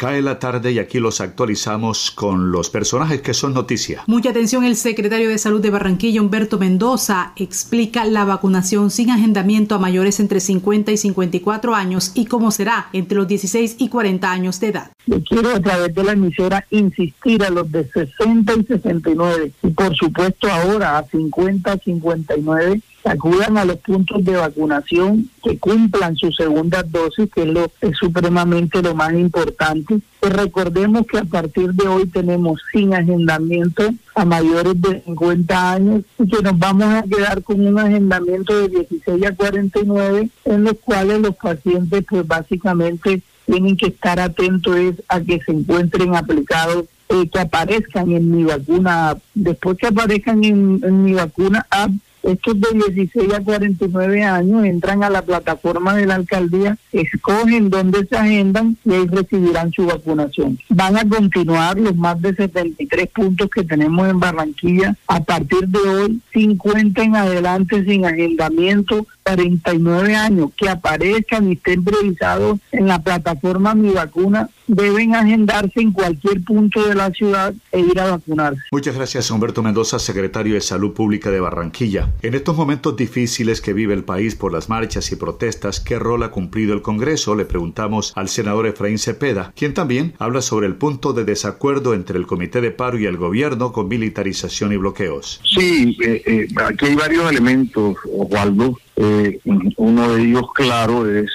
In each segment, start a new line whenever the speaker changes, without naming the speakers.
Cae la tarde y aquí los actualizamos con los personajes que son noticia.
Mucha atención, el secretario de Salud de Barranquilla, Humberto Mendoza, explica la vacunación sin agendamiento a mayores entre 50 y 54 años y cómo será entre los 16 y 40 años de edad.
Yo quiero a través de la emisora insistir a los de 60 y 69 y por supuesto ahora a 50 y 59 acudan a los puntos de vacunación, que cumplan su segunda dosis, que es, lo, es supremamente lo más importante. Pues recordemos que a partir de hoy tenemos sin agendamiento a mayores de 50 años y que nos vamos a quedar con un agendamiento de 16 a 49 en los cuales los pacientes pues básicamente tienen que estar atentos a que se encuentren aplicados eh, que aparezcan en mi vacuna después que aparezcan en, en mi vacuna app estos de 16 a 49 años entran a la plataforma de la alcaldía, escogen dónde se agendan y ahí recibirán su vacunación. Van a continuar los más de 73 puntos que tenemos en Barranquilla. A partir de hoy, 50 en adelante sin agendamiento, 49 años que aparezcan y estén revisados en la plataforma Mi Vacuna deben agendarse en cualquier punto de la ciudad e ir a vacunarse.
Muchas gracias Humberto Mendoza, secretario de Salud Pública de Barranquilla. En estos momentos difíciles que vive el país por las marchas y protestas, ¿qué rol ha cumplido el Congreso? Le preguntamos al senador Efraín Cepeda, quien también habla sobre el punto de desacuerdo entre el Comité de Paro y el gobierno con militarización y bloqueos.
Sí, eh, eh, aquí hay varios elementos, Osvaldo. Eh, uno de ellos, claro, es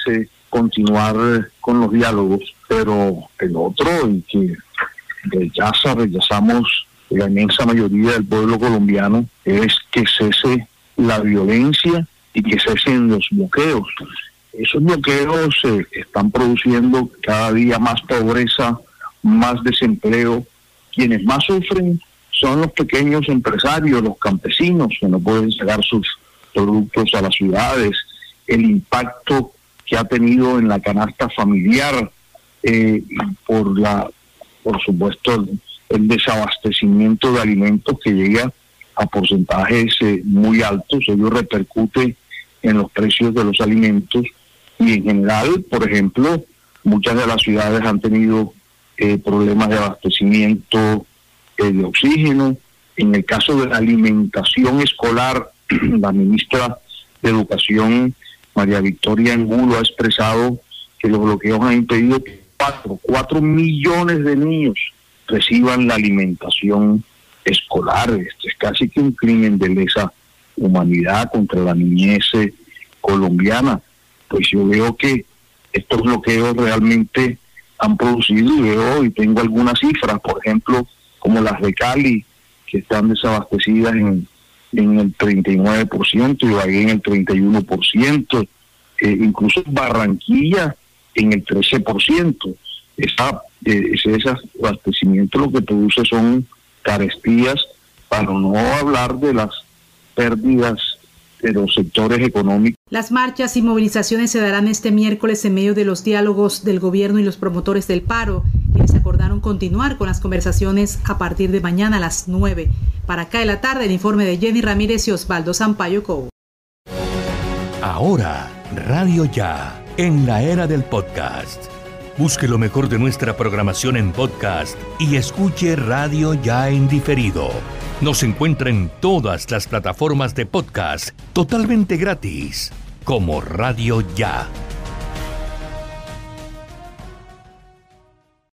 continuar con los diálogos, pero el otro, y que rechaza, rechazamos la inmensa mayoría del pueblo colombiano, es que cese la violencia y que cesen los bloqueos. Esos bloqueos eh, están produciendo cada día más pobreza, más desempleo. Quienes más sufren son los pequeños empresarios, los campesinos, que no pueden llegar sus productos a las ciudades, el impacto que ha tenido en la canasta familiar eh, por la, por supuesto, el, desabastecimiento de alimentos que llega a porcentajes eh, muy altos, ello repercute en los precios de los alimentos y en general, por ejemplo, muchas de las ciudades han tenido eh, problemas de abastecimiento de oxígeno. En el caso de la alimentación escolar, la ministra de Educación María Victoria Angulo ha expresado que los bloqueos han impedido que cuatro, cuatro millones de niños reciban la alimentación escolar. Esto es casi que un crimen de lesa humanidad contra la niñez eh, colombiana. Pues yo veo que estos bloqueos realmente han producido y veo y tengo algunas cifras, por ejemplo, como las de Cali, que están desabastecidas en en el 39%, Ibagué en el 31%, eh, incluso Barranquilla en el 13%. Esa, eh, ese abastecimiento lo que produce son carestías, para no hablar de las pérdidas de los sectores económicos.
Las marchas y movilizaciones se darán este miércoles en medio de los diálogos del gobierno y los promotores del paro, quienes acordaron continuar con las conversaciones a partir de mañana a las 9. Para Cae la tarde, el informe de Jenny Ramírez y Osvaldo Sampaio Cobo.
Ahora, Radio Ya, en la era del podcast. Busque lo mejor de nuestra programación en podcast y escuche Radio Ya en diferido nos encuentra en todas las plataformas de podcast totalmente gratis, como Radio Ya.